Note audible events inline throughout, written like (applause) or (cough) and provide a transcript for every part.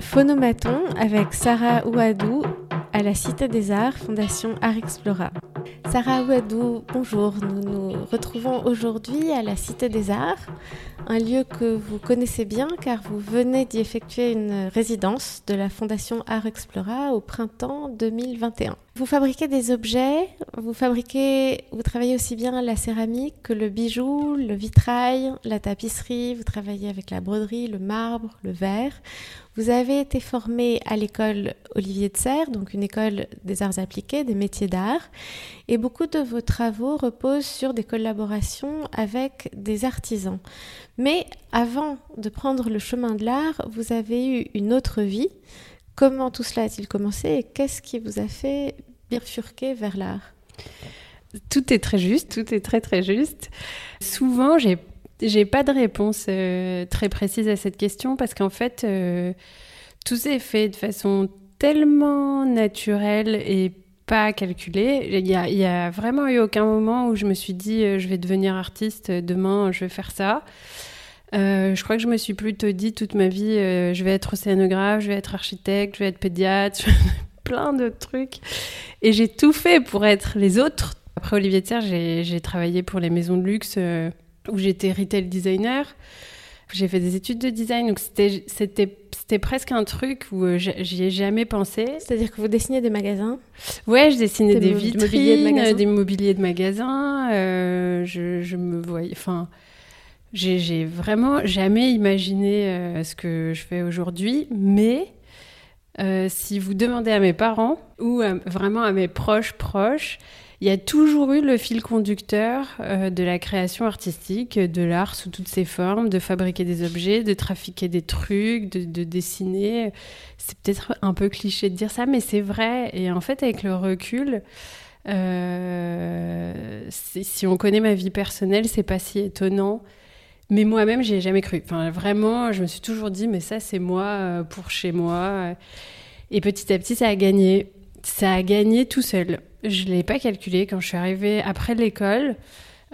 Phonomaton avec Sarah Ouadou à la Cité des Arts, Fondation Art Explora. Sarah Ouadou, bonjour. Nous nous retrouvons aujourd'hui à la Cité des Arts, un lieu que vous connaissez bien car vous venez d'y effectuer une résidence de la Fondation Art Explora au printemps 2021. Vous fabriquez des objets, vous fabriquez, vous travaillez aussi bien la céramique que le bijou, le vitrail, la tapisserie, vous travaillez avec la broderie, le marbre, le verre. Vous avez été formé à l'école Olivier de Serres, donc une école des arts appliqués, des métiers d'art, et beaucoup de vos travaux reposent sur des collaborations avec des artisans. Mais avant de prendre le chemin de l'art, vous avez eu une autre vie. Comment tout cela a-t-il commencé et qu'est-ce qui vous a fait bifurquer vers l'art Tout est très juste, tout est très très juste. Souvent, j'ai j'ai pas de réponse euh, très précise à cette question parce qu'en fait, euh, tout s'est fait de façon tellement naturelle et pas calculée. Il y, a, a vraiment eu aucun moment où je me suis dit euh, je vais devenir artiste, demain je vais faire ça. je crois que je me suis plutôt dit toute ma vie je vais être océanographe, je vais être architecte, je vais être pédiatre, (laughs) plein de trucs. Et j'ai tout fait pour être les autres. Après Olivier Serre, j'ai travaillé pour les maisons de luxe où j'étais retail designer. J'ai fait des études de design, donc c'était presque un truc où euh, j'y ai jamais pensé. C'est-à-dire que vous dessinez des magasins? Ouais, je dessinais des, vitrines, des mobiliers de magasins. Euh, je, je, me voyais, enfin, j'ai vraiment jamais imaginé euh, ce que je fais aujourd'hui, mais si vous demandez à mes parents ou vraiment à mes proches proches, il y a toujours eu le fil conducteur euh, de la création artistique, de l'art sous toutes ses formes, de fabriquer des objets, de trafiquer des trucs, de, dessiner. C'est peut-être un peu cliché de dire ça, mais c'est vrai. Et en fait, avec le recul, euh, si on connaît ma vie personnelle, c'est pas si étonnant. Mais moi-même, j'ai jamais cru. Enfin, vraiment, je me suis toujours dit, mais ça, c'est moi euh, pour chez moi. Et petit à petit, ça a gagné. Ça a gagné tout seul. Je ne l'ai pas calculé quand je suis arrivée après l'école,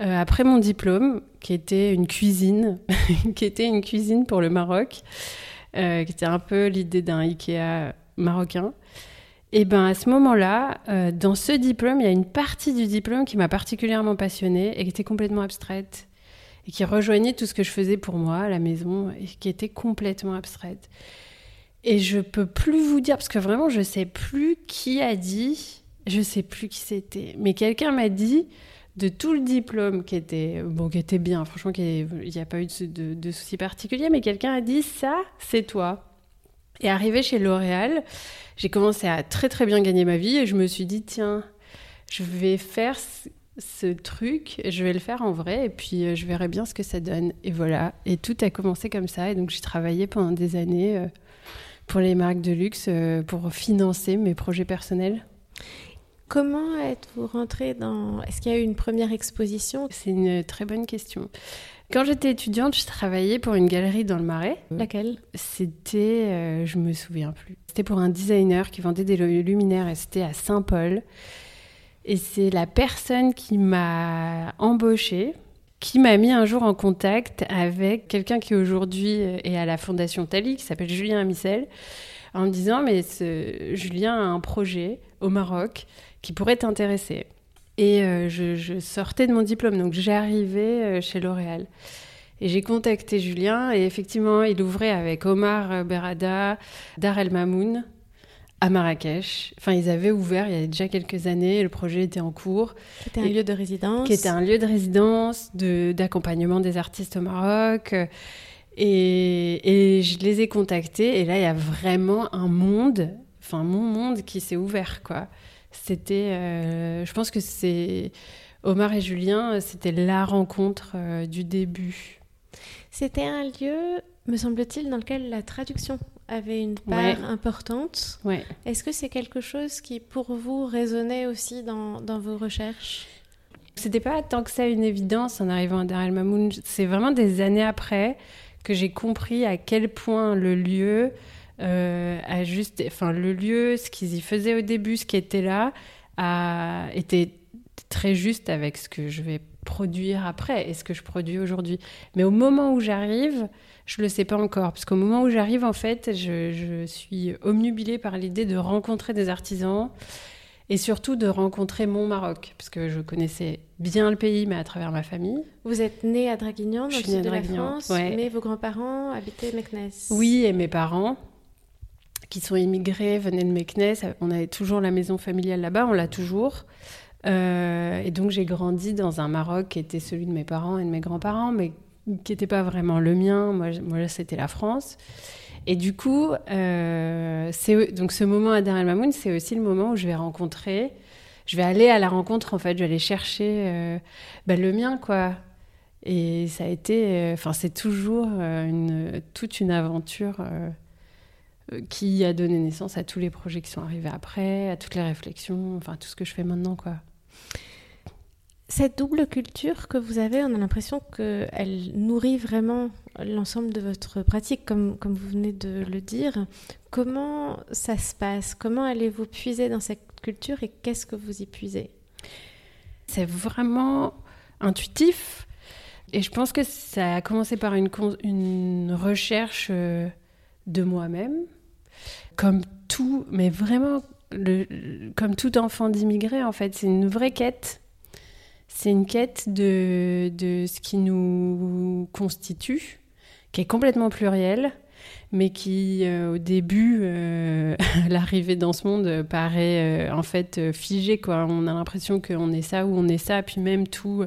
euh, après mon diplôme, qui était une cuisine, (laughs) qui était une cuisine pour le Maroc, euh, qui était un peu l'idée d'un Ikea marocain. Et ben à ce moment-là, dans ce diplôme, il y a une partie du diplôme qui m'a particulièrement passionnée et qui était complètement abstraite et qui rejoignait tout ce que je faisais pour moi à la maison et qui était complètement abstraite. Et je peux plus vous dire parce que vraiment je sais plus qui a dit je sais plus qui c'était, mais quelqu'un m'a dit de tout le diplôme qui était bon, qui était bien. Franchement, il n'y a pas eu de, de, soucis particuliers, mais quelqu'un a dit ça, c'est toi. Et arrivé chez L'Oréal, j'ai commencé à très très bien gagner ma vie et je me suis dit tiens, je vais faire ce, truc, je vais le faire en vrai et puis euh, je verrai bien ce que ça donne. Et voilà, et tout a commencé comme ça et donc j'ai travaillé pendant des années euh, pour les marques de luxe euh, pour financer mes projets personnels. Comment êtes-vous rentrée dans... Est-ce qu'il y a eu une première exposition? C'est une très bonne question. Quand j'étais étudiante, je travaillais pour une galerie dans le Marais. Laquelle? C'était, euh, je me souviens plus. C'était pour un designer qui vendait des luminaires et c'était à Saint-Paul. Et c'est la personne qui m'a embauchée, qui m'a mis un jour en contact avec quelqu'un qui aujourd'hui est à la Fondation Tali, qui s'appelle Julien Amissel, en me disant mais Julien a un projet au Maroc qui pourrait t'intéresser. Et euh, je, sortais de mon diplôme, donc j'arrivais euh, chez L'Oréal. Et j'ai contacté Julien, et effectivement, il ouvrait avec Omar Berada, Dar El Mamoun, à Marrakech. Enfin, ils avaient ouvert il y a déjà quelques années, le projet était en cours. C'était un lieu de résidence. Qui était un lieu de résidence, d'accompagnement des artistes au Maroc. Et, et, je les ai contactés, et là, il y a vraiment un monde, enfin, mon monde qui s'est ouvert, quoi. C'était, euh, je pense que c'est Omar et Julien, c'était la rencontre euh, du début. C'était un lieu, me semble-t-il, dans lequel la traduction avait une part importante. Ouais. Est-ce que c'est quelque chose qui, pour vous, résonnait aussi dans, dans vos recherches? C'était pas tant que ça une évidence en arrivant à Dar el Mamoun. C'est vraiment des années après que j'ai compris à quel point le lieu euh, a juste, enfin le lieu, ce qu'ils y faisaient au début, ce qui était là, a été très juste avec ce que je vais produire après et ce que je produis aujourd'hui. Mais au moment où j'arrive, je le sais pas encore, parce qu'au moment où j'arrive, en fait, je, je suis omnubilée par l'idée de rencontrer des artisans et surtout de rencontrer mon Maroc, parce que je connaissais bien le pays, mais à travers ma famille. Vous êtes né à Draguignan, dans le sud de la France, mais vos grands-parents habitaient Meknès. Oui, et mes parents, qui sont immigrés, venaient de Meknès. On avait toujours la maison familiale là-bas, on l'a toujours. Euh, et donc j'ai grandi dans un Maroc qui était celui de mes parents et de mes grands-parents, mais qui n'était pas vraiment le mien. Moi, moi c'était la France. Et du coup, euh, donc ce moment à Dar el Mamoun, c'est aussi le moment où je vais rencontrer, je vais aller à la rencontre en fait, je vais aller chercher euh, bah, le mien quoi. Et ça a été, enfin c'est toujours toute une aventure qui a donné naissance à tous les projets qui sont arrivés après, à toutes les réflexions, enfin tout ce que je fais maintenant quoi. Cette double culture que vous avez, on a l'impression qu'elle nourrit vraiment l'ensemble de votre pratique, comme, comme vous venez de le dire. Comment ça se passe? Comment allez-vous puiser dans cette culture et qu'est-ce que vous y puisez? C'est vraiment intuitif. Et je pense que ça a commencé par une, une recherche euh, de moi-même, comme tout, mais vraiment comme tout enfant d'immigré, en fait. C'est une vraie quête c'est une quête de, de ce qui nous constitue, qui est complètement pluriel, mais qui, euh, au début, euh, (laughs) l'arrivée dans ce monde paraît euh, en fait figée. On a l'impression qu'on est ça ou on est ça, puis même tout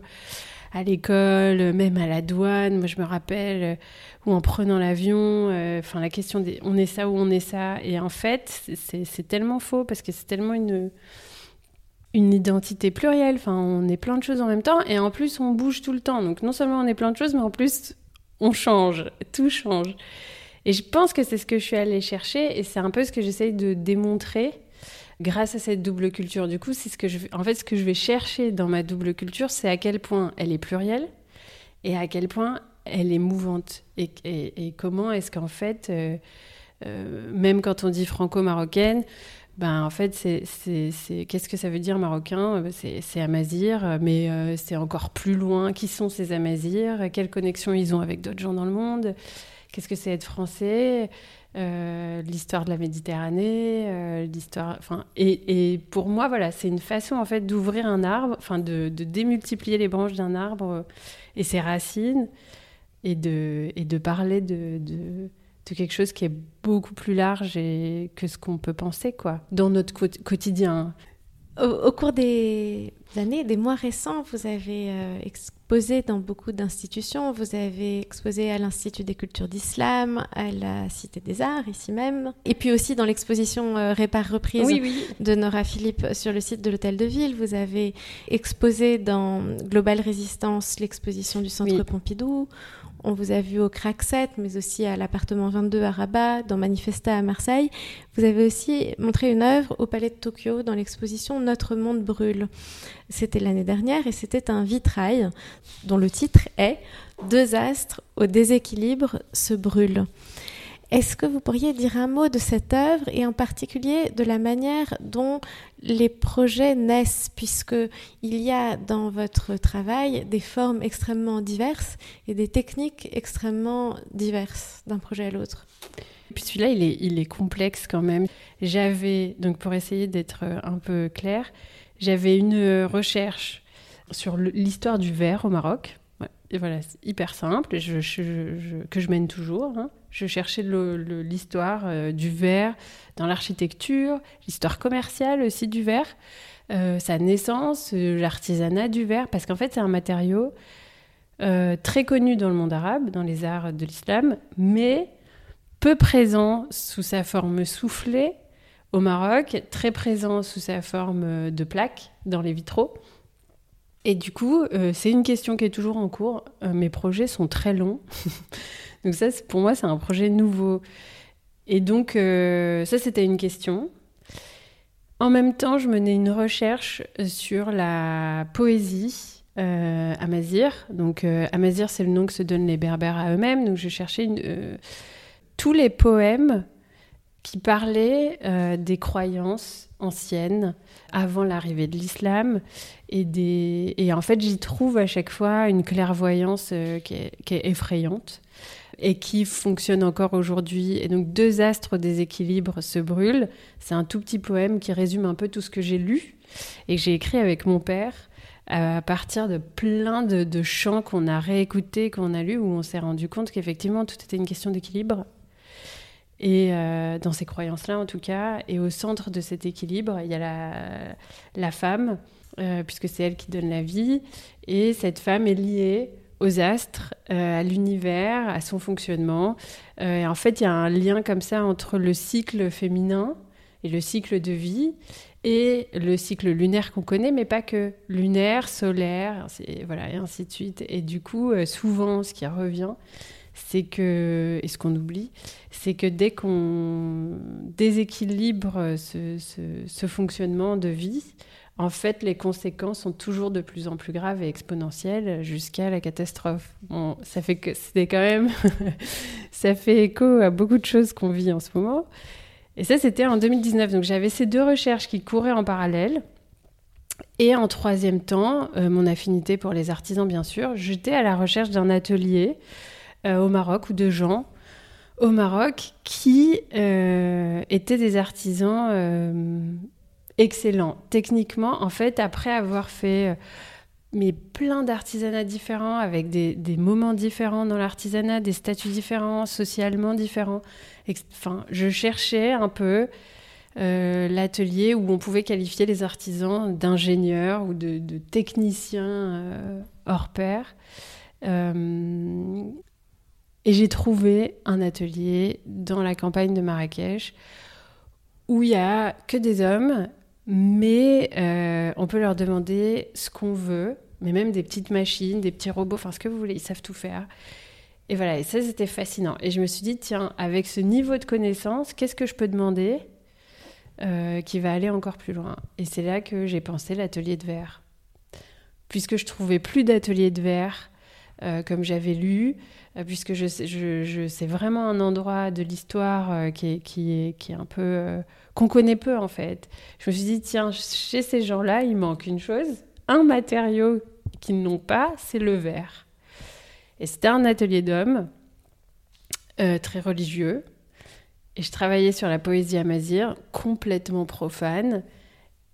à l'école, même à la douane. Moi, je me rappelle, ou en prenant l'avion, enfin la question des on est ça ou on est ça. Et en fait, c'est tellement faux parce que c'est tellement une une identité plurielle. Enfin, on est plein de choses en même temps et en plus on bouge tout le temps. Donc non seulement on est plein de choses, mais en plus on change, tout change. Et je pense que c'est ce que je suis allée chercher et c'est un peu ce que j'essaye de démontrer grâce à cette double culture. Du coup, c'est ce que je, en fait, ce que je vais chercher dans ma double culture, c'est à quel point elle est plurielle et à quel point elle est mouvante et, et, comment est-ce qu'en fait, euh, euh, même quand on dit franco-marocaine, ben, en fait, c'est, qu'est-ce que ça veut dire marocain? Euh, c'est, Amazir, mais euh, c'est encore plus loin. Qui sont ces Amazirs? Quelles connexions ils ont avec d'autres gens dans le monde? Qu'est-ce que c'est être français? Euh, L'histoire de la Méditerranée, l'histoire. Enfin, et, et, pour moi, voilà, c'est une façon en fait d'ouvrir un arbre, enfin de, de, démultiplier les branches d'un arbre et ses racines, et de, et de parler de de quelque chose qui est beaucoup plus large et que ce qu'on peut penser, quoi, dans notre quotidien. Au, cours des années, des mois récents, vous avez euh, exposé dans beaucoup d'institutions. Vous avez exposé à l'Institut des cultures d'islam, à la Cité des Arts, ici même. Et puis aussi dans l'exposition euh, Répare Reprise de Nora Philippe sur le site de l'Hôtel de Ville. Vous avez exposé dans Global Résistance l'exposition du Centre Pompidou. On vous a vu au Crack 7, mais aussi à l'appartement 22 à Rabat, dans Manifesta à Marseille. Vous avez aussi montré une œuvre au Palais de Tokyo dans l'exposition Notre monde brûle. C'était l'année dernière et c'était un vitrail dont le titre est Deux astres au déséquilibre se brûlent. Est-ce que vous pourriez dire un mot de cette œuvre et en particulier de la manière dont les projets naissent, puisque il y a dans votre travail des formes extrêmement diverses et des techniques extrêmement diverses d'un projet à l'autre? Puis celui-là, il est, il est complexe quand même. J'avais, donc pour essayer d'être un peu clair, j'avais une recherche sur l'histoire du verre au Maroc. Et voilà, c'est hyper simple, que je mène toujours. Hein. Je cherchais l'histoire euh, du verre dans l'architecture, l'histoire commerciale aussi du verre, euh, sa naissance, euh, l'artisanat du verre, parce qu'en fait c'est un matériau très connu dans le monde arabe, dans les arts de l'islam, mais peu présent sous sa forme soufflée au Maroc, très présent sous sa forme de plaque dans les vitraux. Et du coup, c'est une question qui est toujours en cours. mes projets sont très longs. (laughs) Donc ça, pour moi, c'est un projet nouveau. Et donc, euh, ça, c'était une question. En même temps, je menais une recherche sur la poésie euh, amazir. Donc, euh, amazir, c'est le nom que se donnent les berbères à eux-mêmes. Donc, je cherchais tous les poèmes qui parlait euh, des croyances anciennes avant l'arrivée de l'islam et des et en fait j'y trouve à chaque fois une clairvoyance euh, qui, est, effrayante et qui fonctionne encore aujourd'hui. Et donc deux astres déséquilibres se brûlent. C'est un tout petit poème qui résume un peu tout ce que j'ai lu et que j'ai écrit avec mon père à partir de plein de, de chants qu'on a réécoutés, qu'on a lus, où on s'est rendu compte qu'effectivement tout était une question d'équilibre et euh, dans ces croyances-là, en tout cas, et au centre de cet équilibre, il y a la, femme, euh, puisque c'est elle qui donne la vie, et cette femme est liée aux astres, euh, à l'univers, à son fonctionnement. Et en fait, il y a un lien comme ça entre le cycle féminin et le cycle de vie et le cycle lunaire qu'on connaît, mais pas que lunaire, solaire, voilà, et ainsi de suite. Et du coup, souvent, ce qui revient, c'est que, et ce qu'on oublie, c'est que dès qu'on déséquilibre ce, fonctionnement de vie, en fait, les conséquences sont toujours de plus en plus graves et exponentielles jusqu'à la catastrophe. Ça fait que c'était quand même, (laughs) ça fait écho à beaucoup de choses qu'on vit en ce moment. Et ça, c'était en 2019. Donc j'avais ces deux recherches qui couraient en parallèle. Et en troisième temps, euh, mon affinité pour les artisans, bien sûr, j'étais à la recherche d'un atelier au Maroc ou de gens au Maroc qui euh, étaient des artisans euh, excellents. Techniquement, en fait, après avoir fait euh, mais plein d'artisanats différents, avec des, moments différents dans l'artisanat, des statuts différents, socialement différents. Je cherchais un peu euh, l'atelier où on pouvait qualifier les artisans d'ingénieurs ou de, techniciens euh, hors pair. Euh, et j'ai trouvé un atelier dans la campagne de Marrakech où il y a que des hommes, mais euh, on peut leur demander ce qu'on veut, mais même des petites machines, des petits robots, enfin ce que vous voulez, ils savent tout faire. Et voilà, et ça c'était fascinant. Et je me suis dit, tiens, avec ce niveau de connaissance, qu'est-ce que je peux demander euh, qui va aller encore plus loin? Et c'est là que j'ai pensé l'atelier de verre. Puisque je trouvais plus d'atelier de verre euh, comme j'avais lu, euh, puisque je, je, c'est vraiment un endroit de l'histoire euh, qui, est, qui, est, qui est un peu... Qu'on connaît peu en fait. Je me suis dit, tiens, chez ces gens-là, il manque une chose, un matériau qu'ils n'ont pas, c'est le verre. Et c'était un atelier d'hommes, très religieux, et je travaillais sur la poésie amazigh, complètement profane.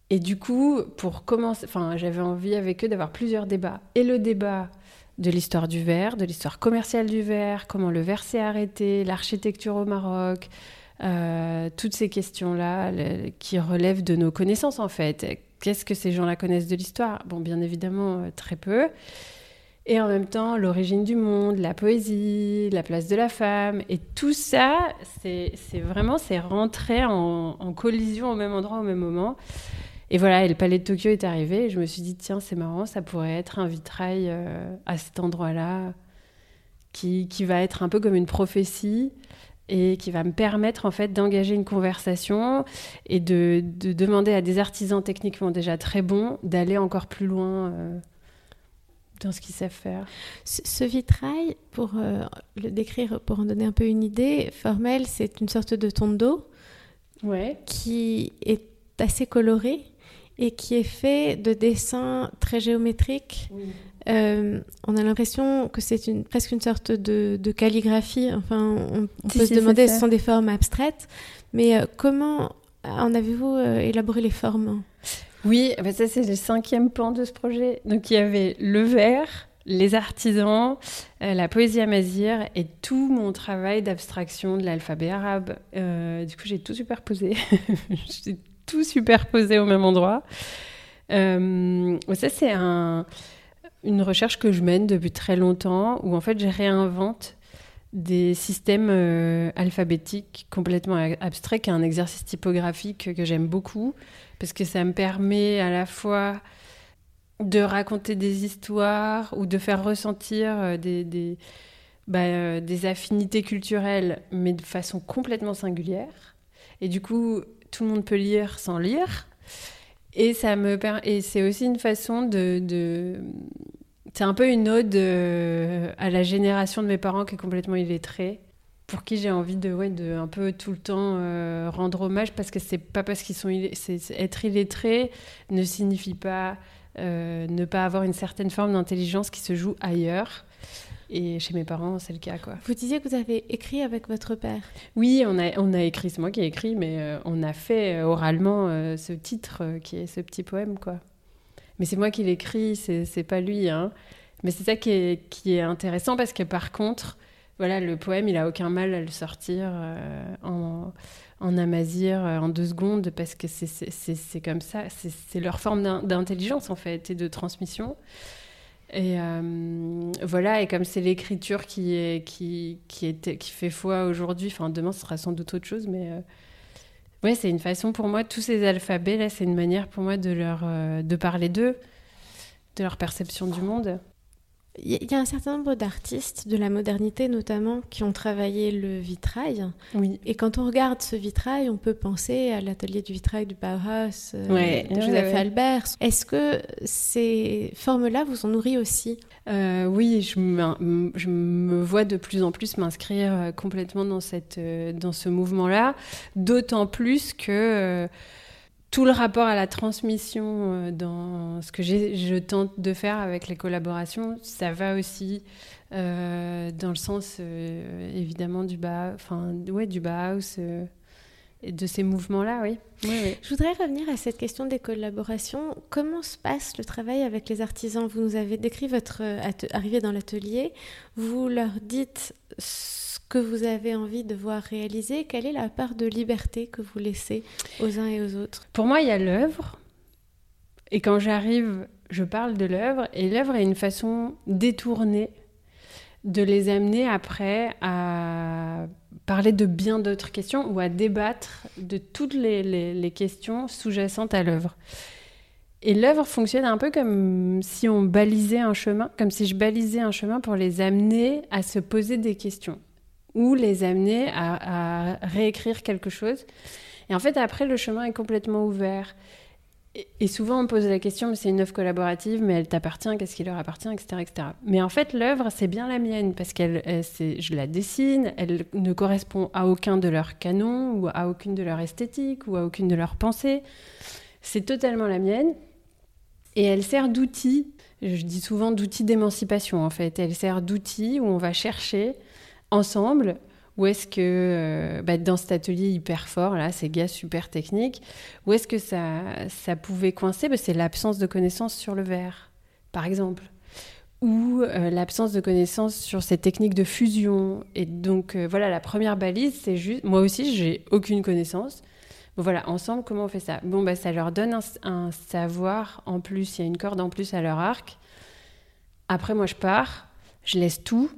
Et du coup, pour commencer, enfin, j'avais envie avec eux d'avoir plusieurs débats. Et le débat de l'histoire du verre, de l'histoire commerciale du verre, comment le verre s'est arrêté, l'architecture au Maroc, euh, toutes ces questions-là qui relèvent de nos connaissances en fait. Qu'est-ce que ces gens-là connaissent de l'histoire? Bon, bien évidemment, euh, très peu. Et en même temps, l'origine du monde, la poésie, la place de la femme, et tout ça, c'est vraiment, c'est rentré en, en, collision au même endroit, au même moment. Et voilà, et le palais de Tokyo est arrivé, et je me suis dit, tiens, c'est marrant, ça pourrait être un vitrail euh, à cet endroit-là, qui, qui va être un peu comme une prophétie, et qui va me permettre en fait d'engager une conversation et de, de, demander à des artisans techniquement déjà très bons d'aller encore plus loin euh, dans ce qu'ils savent faire. Ce, ce vitrail, pour euh, le décrire, pour en donner un peu une idée, Formel, c'est une sorte de tondo ouais. qui est assez coloré et qui est fait de dessins très géométriques. Oui. Euh, on a l'impression que c'est une, presque une sorte de, de calligraphie. Enfin, on, on si, peut si, se demander, ce sont des formes abstraites. Mais euh, comment en avez-vous euh, élaboré les formes? Oui, bah ça c'est le cinquième pan de ce projet. Donc il y avait le verre, les artisans, la poésie amazigh et tout mon travail d'abstraction de l'alphabet arabe. Du coup, j'ai tout superposé. (laughs) tout superposé au même endroit. Euh, ça, c'est un, une recherche que je mène depuis très longtemps, où en fait, je réinvente des systèmes euh, alphabétiques complètement abstraits, qui est un exercice typographique que j'aime beaucoup, parce que ça me permet à la fois de raconter des histoires ou de faire ressentir euh, des, bah, des affinités culturelles, mais de façon complètement singulière. Et du coup, tout le monde peut lire sans lire. Et, ça et c'est aussi une façon de, de... c'est un peu une ode euh, à la génération de mes parents qui est complètement illettrée pour qui j'ai envie de, ouais, de un peu tout le temps euh, rendre hommage parce que c'est pas parce qu'ils sont être illettré ne signifie pas euh, ne pas avoir une certaine forme d'intelligence qui se joue ailleurs. Et chez mes parents, c'est le cas, quoi. Vous disiez que vous avez écrit avec votre père. Oui, on a, on a écrit, c'est moi qui ai écrit, mais euh, on a fait oralement ce titre qui est ce petit poème, quoi. Mais c'est moi qui l'écris, c'est pas lui, hein. Mais c'est ça qui est, qui est intéressant parce que par contre, voilà, le poème, il a aucun mal à le sortir euh, en, en amazir euh, en deux secondes parce que c'est comme ça, c'est leur forme d'intelligence en fait et de transmission. Et euh, voilà, et comme c'est l'écriture qui, qui, qui, fait foi aujourd'hui, enfin demain ce sera sans doute autre chose, mais ouais, c'est une façon pour moi, tous ces alphabets là, c'est une manière pour moi de leur de parler d'eux, de leur perception du monde. Il y a un certain nombre d'artistes de la modernité notamment qui ont travaillé le vitrail. Oui. Et quand on regarde ce vitrail, on peut penser à l'atelier du vitrail du Bauhaus euh, de Joseph Albert. Est-ce que ces formes-là vous ont nourri aussi? Euh, Oui, je me, je me, vois de plus en plus m'inscrire euh, complètement dans, cette, dans ce mouvement-là. D'autant plus que tout le rapport à la transmission euh, dans ce que je tente de faire avec les collaborations, ça va aussi euh, dans le sens euh, évidemment du bas, enfin ouais, du Bauhaus et de ces mouvements-là, oui. Je voudrais revenir à cette question des collaborations. Comment se passe le travail avec les artisans? Vous nous avez décrit votre arrivée dans l'atelier. Vous leur dites que vous avez envie de voir réaliser, quelle est la part de liberté que vous laissez aux uns et aux autres? Pour moi, il y a l'œuvre. Et quand j'arrive, je parle de l'œuvre. Et l'œuvre est une façon détournée de les amener après à parler de bien d'autres questions ou à débattre de toutes les, les questions sous-jacentes à l'œuvre. Et l'œuvre fonctionne un peu comme si on balisait un chemin, comme si je balisais un chemin pour les amener à se poser des questions ou les amener à, réécrire quelque chose. Et en fait, après, le chemin est complètement ouvert. Et, souvent, on pose la question, mais c'est une œuvre collaborative, mais elle t'appartient, qu'est-ce qui leur appartient, etc. etc. Mais en fait, l'œuvre, c'est bien la mienne, parce qu'elle, je la dessine, elle ne correspond à aucun de leurs canons, ou à aucune de leurs esthétiques, ou à aucune de leurs pensées. C'est totalement la mienne. Et elle sert d'outil, je dis souvent d'outil d'émancipation, en fait. Elle sert d'outil où on va chercher ensemble ou est-ce que euh, bah, dans cet atelier hyper fort, là, ces gars super techniques, où est-ce que ça, ça pouvait coincer bah, C'est l'absence de connaissances sur le verre, par exemple. Ou euh, l'absence de connaissances sur ces techniques de fusion. Et donc, euh, voilà, la première balise, c'est juste. Moi aussi, j'ai aucune connaissance. Voilà, ensemble, comment on fait ça? Bon, bah, ça leur donne un savoir en plus, il y a une corde en plus à leur arc. Après, moi, je pars, je laisse tout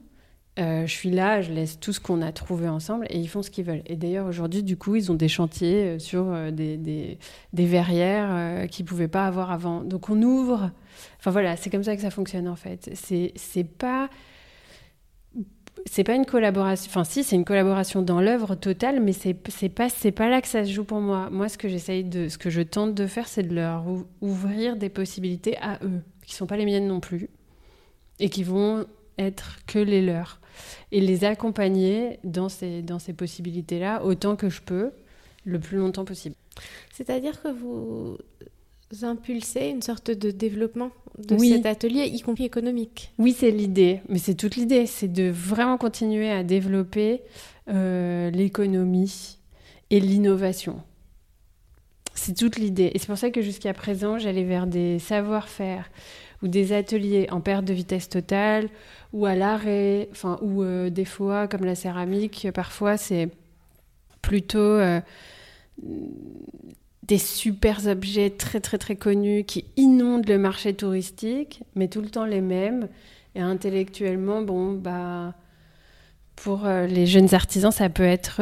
euh, je suis là, je laisse tout ce qu'on a trouvé ensemble et ils font ce qu'ils veulent. Et d'ailleurs, aujourd'hui, du coup, ils ont des chantiers euh, sur euh, des, verrières qu'ils ne pouvaient pas avoir avant. Donc, on ouvre. Enfin, voilà, c'est comme ça que ça fonctionne, en fait. C'est pas. C'est pas une collaboration. Enfin, si, c'est une collaboration dans l'œuvre totale, mais c'est pas, pas là que ça se joue pour moi. Moi, ce que j'essaye de. Ce que je tente de faire, c'est de leur ouvrir des possibilités à eux, qui sont pas les miennes non plus, et qui vont être que les leurs et les accompagner dans ces, dans ces possibilités-là autant que je peux, le plus longtemps possible. C'est-à-dire que vous impulsez une sorte de développement de cet atelier, y compris économique. Oui, c'est l'idée, mais c'est toute l'idée, c'est de vraiment continuer à développer euh, l'économie et l'innovation. C'est toute l'idée. Et c'est pour ça que jusqu'à présent, j'allais vers des savoir-faire ou des ateliers en perte de vitesse totale ou à l'arrêt, enfin, ou euh, des fois, comme la céramique, parfois c'est plutôt euh, des super objets très très très connus qui inondent le marché touristique, mais tout le temps les mêmes. Et intellectuellement, bon, bah, pour euh, les jeunes artisans, ça peut être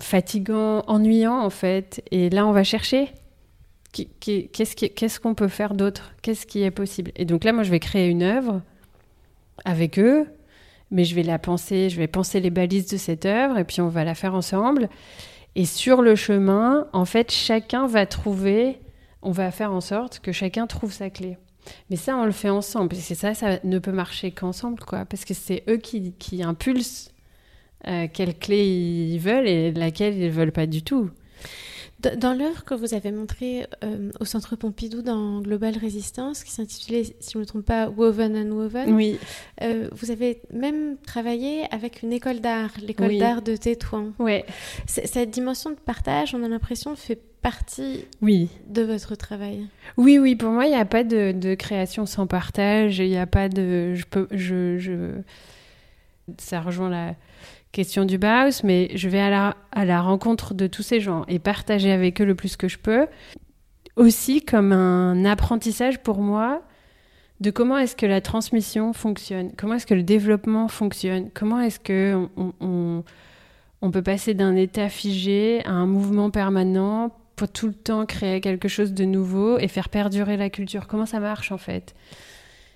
fatigant, ennuyant en fait. Et là, on va chercher qu'est-ce qu'on peut faire d'autre? Qu'est-ce qui est possible? Et donc là, moi, je vais créer une œuvre avec eux, mais je vais la penser, je vais penser les balises de cette œuvre, et puis on va la faire ensemble. Et sur le chemin, en fait, chacun va trouver, on va faire en sorte que chacun trouve sa clé. Mais ça, on le fait ensemble. C'est ça, ça ne peut marcher qu'ensemble, quoi. Parce que c'est eux qui, qui impulsent euh, quelle clé ils veulent et laquelle ils veulent pas du tout. Dans l'œuvre que vous avez montrée euh, au Centre Pompidou dans Global Resistance, qui s'intitulait, si je ne me trompe pas, Woven and Woven, oui. Euh, vous avez même travaillé avec une école d'art, l'école d'art de Tétouan. Ouais. Cette dimension de partage, on a l'impression, fait partie oui. de votre travail. Oui, oui, pour moi, il n'y a pas de, de, création sans partage, il n'y a pas de... Je peux, je, je... Ça rejoint la question du Bauhaus, mais je vais à la, rencontre de tous ces gens et partager avec eux le plus que je peux. Aussi comme un apprentissage pour moi de comment est-ce que la transmission fonctionne, comment est-ce que le développement fonctionne, comment est-ce que on, on peut passer d'un état figé à un mouvement permanent pour tout le temps créer quelque chose de nouveau et faire perdurer la culture. Comment ça marche en fait?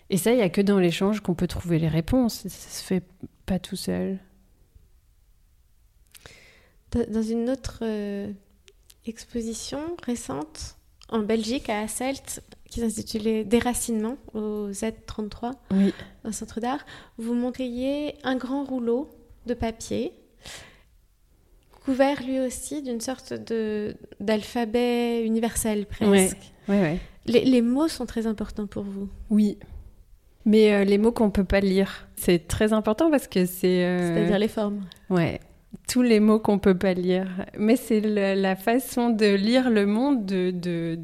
Et ça, il n'y a que dans l'échange qu'on peut trouver les réponses. Ça se fait pas tout seul. Dans une autre euh, exposition récente en Belgique, à Asselt, qui s'intitulait Déracinement au Z33, oui. un centre d'art, vous montriez un grand rouleau de papier couvert lui aussi d'une sorte de d'alphabet universel presque. Ouais, ouais, les, les, mots sont très importants pour vous. Oui. Mais euh, les mots qu'on peut pas lire, c'est très important parce que c'est. Euh... C'est-à-dire les formes. Ouais tous les mots qu'on peut pas lire. Mais c'est la façon de lire le monde de, de,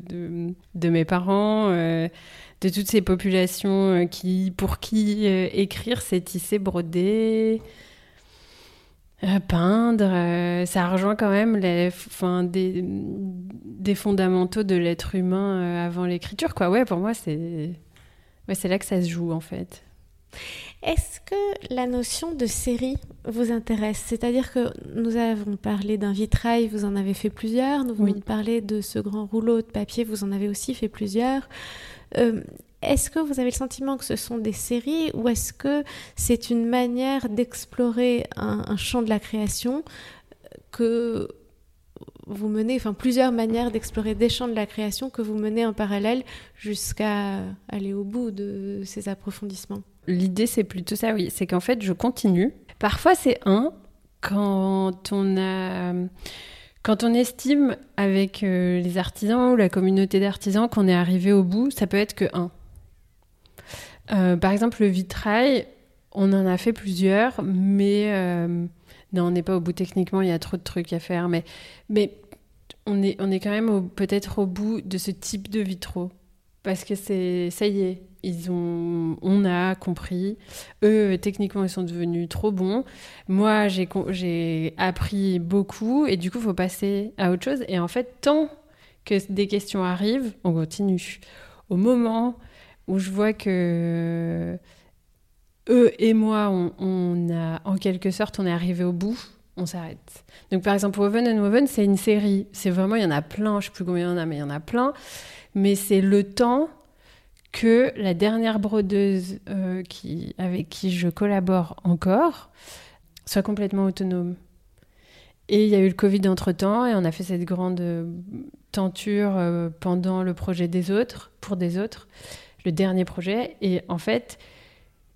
de, mes parents, euh, de toutes ces populations euh, qui, pour qui euh, écrire, c'est tisser, broder, peindre. ça rejoint quand même les, fin, des, des fondamentaux de l'être humain avant l'écriture. Quoi. Ouais, pour moi, c'est ouais, c'est là que ça se joue en fait. Est-ce que la notion de série vous intéresse? C'est-à-dire que nous avons parlé d'un vitrail, vous en avez fait plusieurs, nous venons Oui. de parler de ce grand rouleau de papier, vous en avez aussi fait plusieurs. Euh, est-ce que vous avez le sentiment que ce sont des séries ou est-ce que c'est une manière d'explorer un, un champ de la création que vous menez, enfin plusieurs manières d'explorer des champs de la création que vous menez en parallèle jusqu'à aller au bout de ces approfondissements? L'idée, c'est plutôt ça, oui. C'est qu'en fait, je continue. Parfois, c'est un quand on a. Quand on estime avec euh, les artisans ou la communauté d'artisans qu'on est arrivé au bout, ça peut être que un. Euh, par exemple, le vitrail, on en a fait plusieurs, mais euh, non, on n'est pas au bout techniquement, il y a trop de trucs à faire, mais, mais on, est, on est quand même peut-être au bout de ce type de vitraux. Parce que c'est ça y est, ils ont, on a compris. Eux, techniquement, ils sont devenus trop bons. Moi, j'ai appris beaucoup et du coup, il faut passer à autre chose. Et en fait, tant que des questions arrivent, on continue. Au moment où je vois que eux et moi, on, a, en quelque sorte, on est arrivé au bout, on s'arrête. Donc, par exemple, Woven and Woven, c'est une série. C'est vraiment, il y en a plein, je sais plus combien il y en a, mais il y en a plein. Mais c'est le temps que la dernière brodeuse euh, avec qui je collabore encore soit complètement autonome. Et il y a eu le Covid entre-temps et on a fait cette grande euh, tenture euh, pendant le projet des autres, pour des autres, le dernier projet. Et en fait,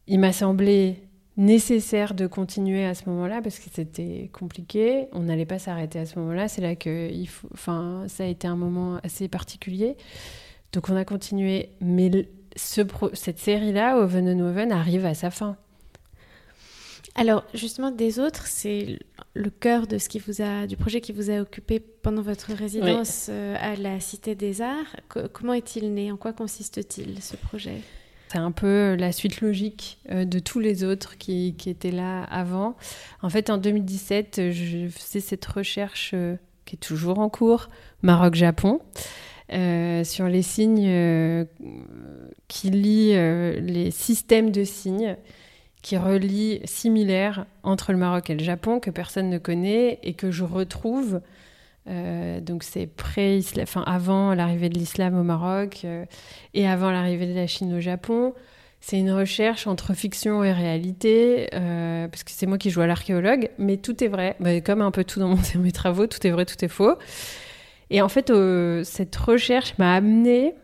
il m'a semblé nécessaire de continuer à ce moment-là parce que c'était compliqué. On n'allait pas s'arrêter à ce moment-là. C'est là que enfin, ça a été un moment assez particulier. Donc on a continué. Mais le- ce pro- cette série-là, Oven and Oven, arrive à sa fin. Alors justement, des autres, c'est le cœur de ce qui vous a, du projet qui vous a occupé pendant votre résidence euh, à la Cité des Arts. Co- comment est-il né? En quoi consiste-t-il ce projet? C'est un peu la suite logique euh, de tous les autres qui, qui étaient là avant. En fait, en 2017, euh, je faisais cette recherche euh, qui est toujours en cours, Maroc-Japon, euh, sur les signes euh, qui lient euh, les systèmes de signes qui relient similaires entre le Maroc et le Japon que personne ne connaît et que je retrouve. Donc c'est enfin avant l'arrivée de l'islam au Maroc et avant l'arrivée de la Chine au Japon. C'est une recherche entre fiction et réalité, parce que c'est moi qui joue à l'archéologue, mais tout est vrai. Bah, comme un peu tout dans (laughs) mes travaux, tout est vrai, tout est faux. Et en fait, euh, cette recherche m'a amené,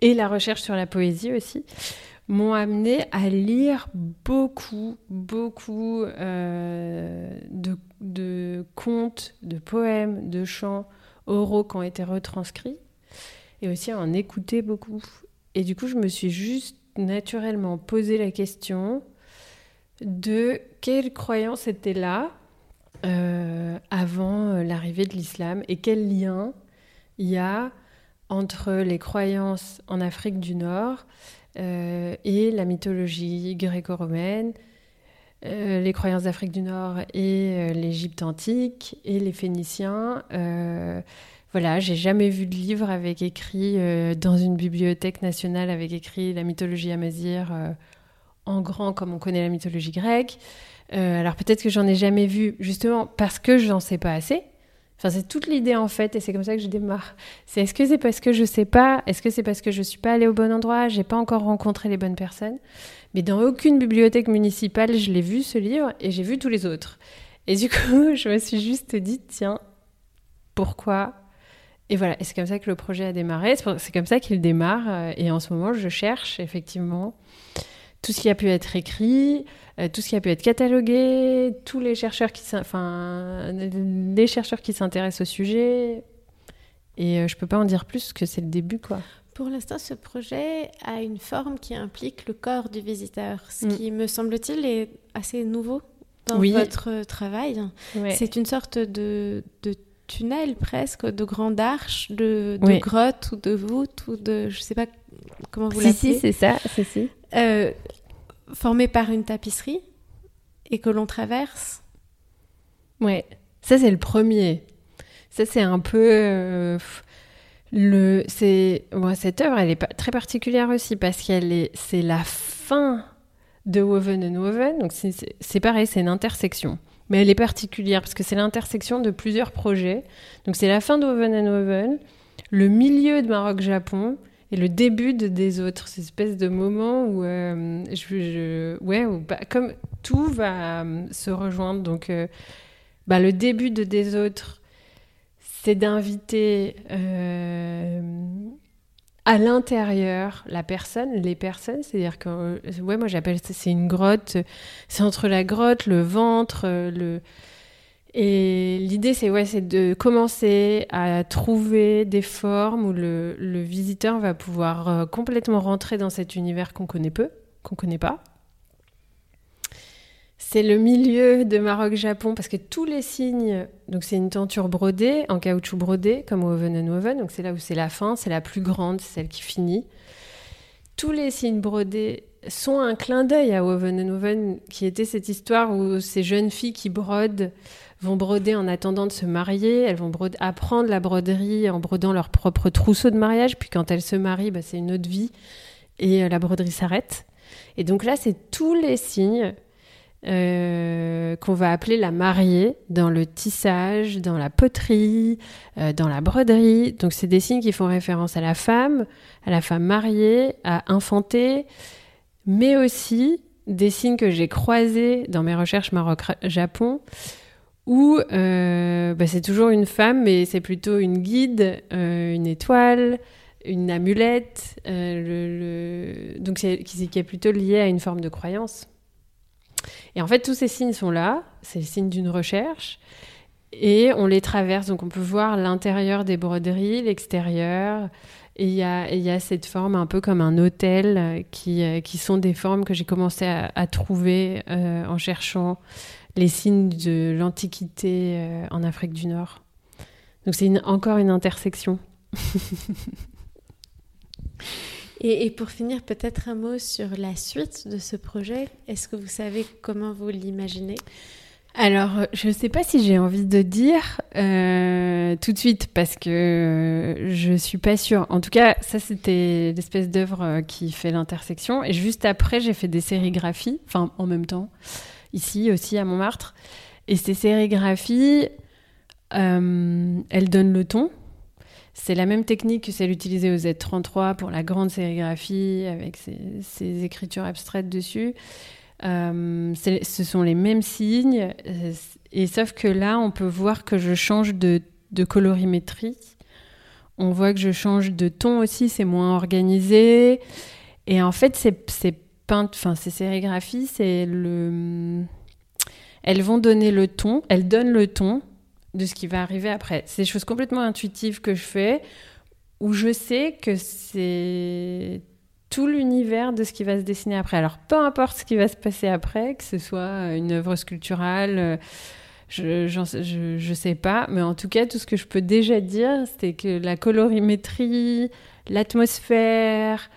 et la recherche sur la poésie aussi, m'ont amené à lire beaucoup, beaucoup euh, de, contes, de poèmes, de chants oraux qui ont été retranscrits, et aussi à en écouter beaucoup. Et du coup, je me suis juste naturellement posé la question de quelle croyance était là euh, avant euh, l'arrivée de l'islam et quel lien il y a entre les croyances en Afrique du Nord euh, et la mythologie gréco-romaine, les croyances d'Afrique du Nord et l'Égypte antique et les Phéniciens. voilà, j'ai jamais vu de livre avec écrit dans une bibliothèque nationale avec écrit la mythologie amazigh en grand comme on connaît la mythologie grecque. Euh, alors peut-être que j'en ai jamais vu justement parce que je n'en sais pas assez. Enfin, c'est toute l'idée en fait, et c'est comme ça que je démarre. C'est est-ce que c'est parce que je sais pas? Est-ce que c'est parce que je suis pas allée au bon endroit? J'ai pas encore rencontré les bonnes personnes Mais dans aucune bibliothèque municipale, je l'ai vu ce livre et j'ai vu tous les autres. Et du (laughs) coup, je me suis juste dit tiens, pourquoi? Et voilà, et c'est comme ça que le projet a démarré. C'est comme ça qu'il démarre. Euh, et en ce moment, je cherche effectivement tout ce qui a pu être écrit, euh, tout ce qui a pu être catalogué, tous les chercheurs qui, enfin, les chercheurs qui s'intéressent au sujet. Et euh, je peux pas en dire plus que c'est le début, quoi. Pour l'instant, ce projet a une forme qui implique le corps du visiteur, ce mm. qui, me semble-t-il, est assez nouveau dans votre travail. C'est une sorte de, de, tunnel presque, de grande arche, de, de grotte ou de voûte ou de, je sais pas comment vous l'appelez. Si, si, c'est ça, c'est si. Euh, formé par une tapisserie et que l'on traverse. Ouais, ça c'est le premier. Ça c'est un peu euh, le c'est moi cette œuvre elle est très particulière aussi parce qu'elle est c'est la fin de Woven and Woven donc c'est pareil c'est une intersection mais elle est particulière parce que c'est l'intersection de plusieurs projets donc c'est la fin de Woven and Woven le milieu de Maroc Japon et le début de des autres, cette espèce de moment où, euh, ouais, bah, comme tout va euh, se rejoindre. Donc, euh, bah, le début de des autres, c'est d'inviter à l'intérieur la personne, les personnes. C'est-à-dire que, moi j'appelle ça, c'est une grotte. C'est entre la grotte, le ventre, le et l'idée, c'est ouais, de commencer à trouver des formes où le, visiteur va pouvoir euh, complètement rentrer dans cet univers qu'on connaît peu, qu'on connaît pas. C'est le milieu de Maroc-Japon parce que tous les signes, donc c'est une tenture brodée, en caoutchouc brodé, comme Woven and Woven, donc c'est là où c'est la fin, c'est la plus grande, celle qui finit. Tous les signes brodés sont un clin d'œil à Woven and Woven, qui était cette histoire où ces jeunes filles qui brodent vont broder en attendant de se marier, elles vont apprendre la broderie en brodant leur propre trousseau de mariage, puis quand elles se marient, bah, c'est une autre vie, et euh, la broderie s'arrête. Et donc là, c'est tous les signes euh, qu'on va appeler la mariée dans le tissage, dans la poterie, euh, dans la broderie. Donc c'est des signes qui font référence à la femme, à la femme mariée, à infanter, mais aussi des signes que j'ai croisés dans mes recherches Maroc-Japon, où euh, bah, c'est toujours une femme, mais c'est plutôt une guide, euh, une étoile, une amulette, euh, donc qui, est plutôt lié à une forme de croyance. Et en fait, tous ces signes sont là, c'est le signe d'une recherche, et on les traverse, donc on peut voir l'intérieur des broderies, l'extérieur, et il y a, cette forme un peu comme un hôtel, qui, qui sont des formes que j'ai commencé à trouver en cherchant les signes de l'Antiquité euh, en Afrique du Nord. Donc c'est encore une intersection. (laughs) et, pour finir, peut-être un mot sur la suite de ce projet. Est-ce que vous savez comment vous l'imaginez? Alors, je ne sais pas si j'ai envie de dire euh, tout de suite parce que je suis pas sûre. En tout cas, ça c'était l'espèce d'œuvre qui fait l'intersection. Et juste après, j'ai fait des sérigraphies, enfin en même temps ici aussi à Montmartre. Et ces sérigraphies, euh, elles donnent le ton. C'est la même technique que celle utilisée au Z33 pour la grande sérigraphie avec ces, écritures abstraites dessus. Euh, ce sont les mêmes signes, euh, et sauf que là, on peut voir que je change de, de colorimétrie. On voit que je change de ton aussi, c'est moins organisé. Et en fait, ces, ces peintes, enfin ces sérigraphies, c'est le, elles vont donner le ton, elles donnent le ton de ce qui va arriver après. C'est des choses complètement intuitives que je fais où je sais que c'est tout l'univers de ce qui va se dessiner après. Alors peu importe ce qui va se passer après, que ce soit une œuvre sculpturale, je, je, je sais pas, mais en tout cas tout ce que je peux déjà dire, c'est que la colorimétrie, l'atmosphère,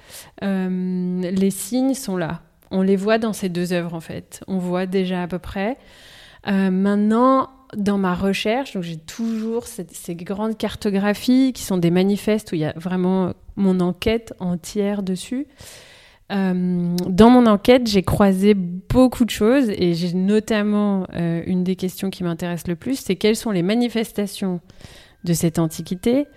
euh, les signes sont là. On les voit dans ces deux œuvres en fait. On voit déjà à peu près. Euh, maintenant, dans ma recherche, j'ai toujours ces, grandes cartographies qui sont des manifestes où il y a vraiment mon enquête entière dessus. Euh, dans mon enquête, j'ai croisé beaucoup de choses et j'ai notamment une des questions qui m'intéresse le plus, c'est quelles sont les manifestations de cette antiquité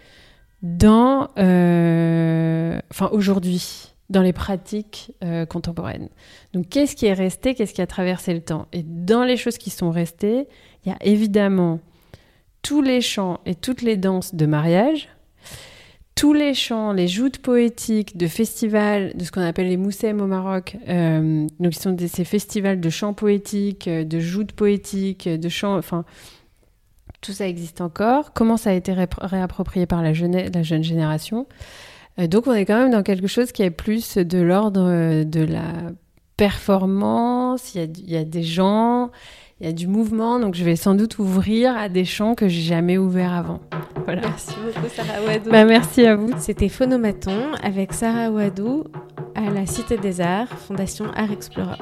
dans, euh, enfin aujourd'hui, dans les pratiques contemporaines. Donc, qu'est-ce qui est resté, qu'est-ce qui a traversé le temps? Et dans les choses qui sont restées, il y a évidemment tous les chants et toutes les danses de mariage, tous les chants, les joutes poétiques de festivals, de ce qu'on appelle les moussem au Maroc, euh, donc ils sont ces festivals de chants poétiques, euh, de joutes poétiques, de chants, enfin tout ça existe encore. Comment ça a été réapproprié par la jeune, la jeune génération euh, Donc on est quand même dans quelque chose qui est plus de l'ordre de la performance. Il y, a, il y a des gens, il y a du mouvement, donc je vais sans doute ouvrir à des champs que j'ai jamais ouverts avant. Voilà. Merci beaucoup Sarah Ouadou. Bah, merci à vous. C'était Phonomaton avec Sarah Ouadou à la Cité des Arts, Fondation Art Explora.